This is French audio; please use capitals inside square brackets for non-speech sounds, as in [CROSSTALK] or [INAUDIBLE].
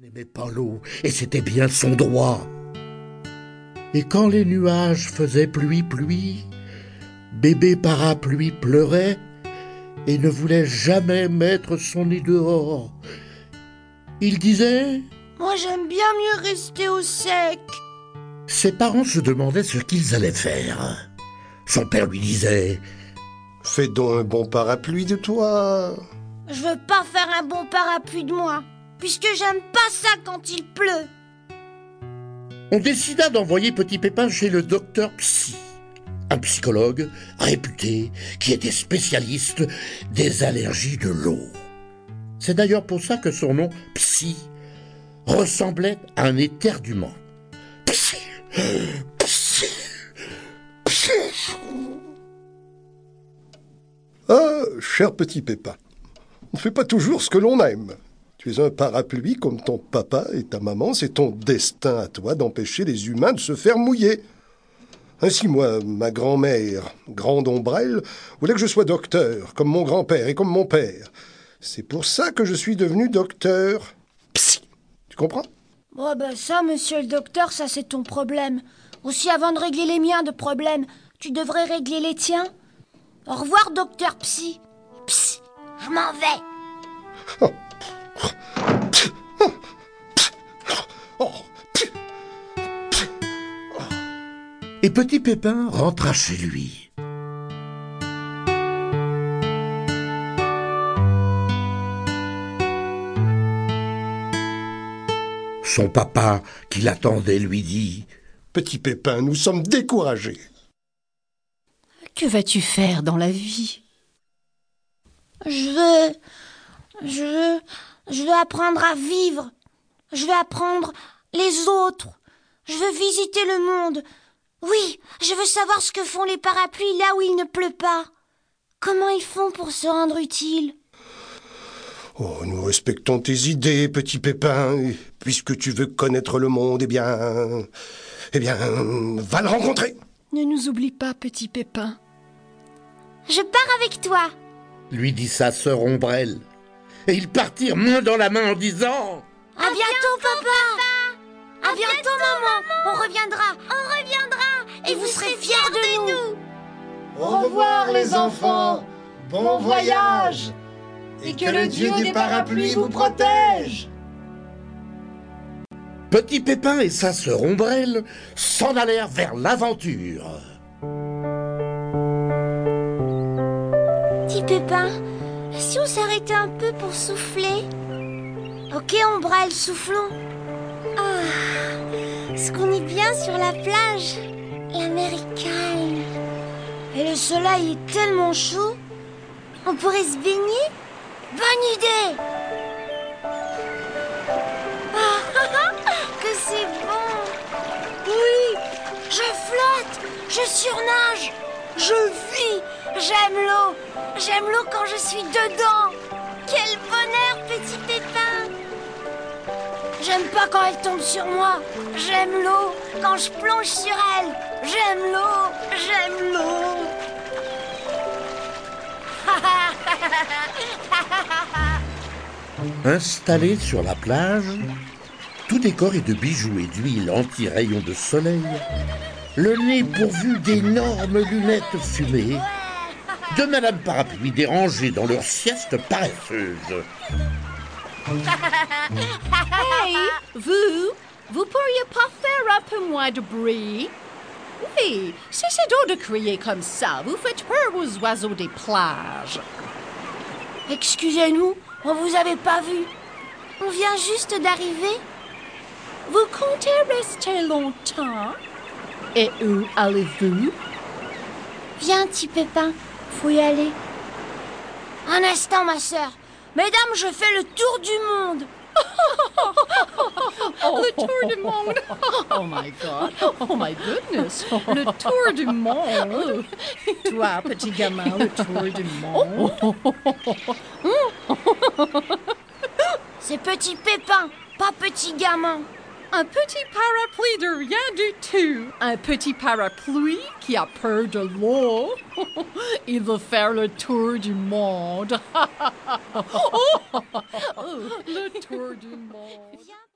n'aimait pas l'eau, et c'était bien son droit. Et quand les nuages faisaient pluie, pluie, bébé parapluie pleurait et ne voulait jamais mettre son nid dehors. Il disait Moi j'aime bien mieux rester au sec. Ses parents se demandaient ce qu'ils allaient faire. Son père lui disait Fais donc un bon parapluie de toi. Je veux pas faire un bon parapluie de moi puisque j'aime pas ça quand il pleut. On décida d'envoyer Petit Pépin chez le docteur Psy, un psychologue réputé qui était spécialiste des allergies de l'eau. C'est d'ailleurs pour ça que son nom, Psy, ressemblait à un éternuement. Psy, psy, psy. Ah, cher petit Pépin, on ne fait pas toujours ce que l'on aime. Tu es un parapluie comme ton papa et ta maman, c'est ton destin à toi d'empêcher les humains de se faire mouiller. Ainsi, moi, ma grand-mère, grande ombrelle, voulait que je sois docteur, comme mon grand-père et comme mon père. C'est pour ça que je suis devenu docteur. Psy. Tu comprends? Oh ben ça, monsieur le docteur, ça c'est ton problème. Aussi, avant de régler les miens de problèmes, tu devrais régler les tiens. Au revoir, docteur Psy. Psy, je m'en vais. Et Petit Pépin rentra chez lui. Son papa, qui l'attendait, lui dit Petit Pépin, nous sommes découragés. Que vas-tu faire dans la vie? Je veux. Je veux. Je veux apprendre à vivre. Je veux apprendre les autres. Je veux visiter le monde. Oui, je veux savoir ce que font les parapluies là où il ne pleut pas. Comment ils font pour se rendre utiles Oh, nous respectons tes idées, petit Pépin. Puisque tu veux connaître le monde, eh bien. Eh bien, va le rencontrer. Ne nous oublie pas, petit Pépin. Je pars avec toi. lui dit sa sœur Ombrelle. Et ils partirent main dans la main en disant À, bientôt, papa. À bientôt, maman. On reviendra. On reviendra. Serez fiers de, nous. Au revoir les enfants, bon voyage, et que le Dieu des parapluies vous protège. Petit Pépin et sa sœur Ombrelle s'en allèrent vers l'aventure. Petit Pépin, si on s'arrêtait un peu pour souffler? Ok, Ombrelle, soufflons. Ah, est-ce qu'on est bien sur la plage La. Et le soleil est tellement chaud. On pourrait se baigner Bonne idée Ah, [LAUGHS] Que c'est bon Oui, je flotte, je surnage, je vis, j'aime l'eau, j'aime l'eau quand je suis dedans. J'aime pas quand elle tombe sur moi, j'aime l'eau. Quand je plonge sur elle, j'aime l'eau, j'aime l'eau. [LAUGHS] Installé sur la plage, tout décor est de bijoux et d'huile anti-rayons de soleil, le nez pourvu d'énormes lunettes fumées, de Madame Parapluie dérangées dans leur sieste paresseuse. Hey, vous, vous pourriez pas faire un peu moins de bruit? Oui, cessez donc de crier comme ça. Vous faites peur aux oiseaux des plages. Excusez-nous, on vous avait pas vu. On vient juste d'arriver. Vous comptez rester longtemps? Et où allez-vous? Viens, petit pépin, faut y aller. Un instant, ma sœur. Mesdames, je fais le tour du monde. [LAUGHS] Le tour du monde. [LAUGHS] Oh my god. Oh my goodness. [LAUGHS] Le tour du monde. Toi, petit gamin, le tour du monde. C'est petit pépin, pas petit gamin. Un petit parapluie de rien du tout. Un petit parapluie qui a peur de l'eau. [LAUGHS] Il veut faire le tour du monde. [LAUGHS] Oh, [LAUGHS] oh, le tour du monde.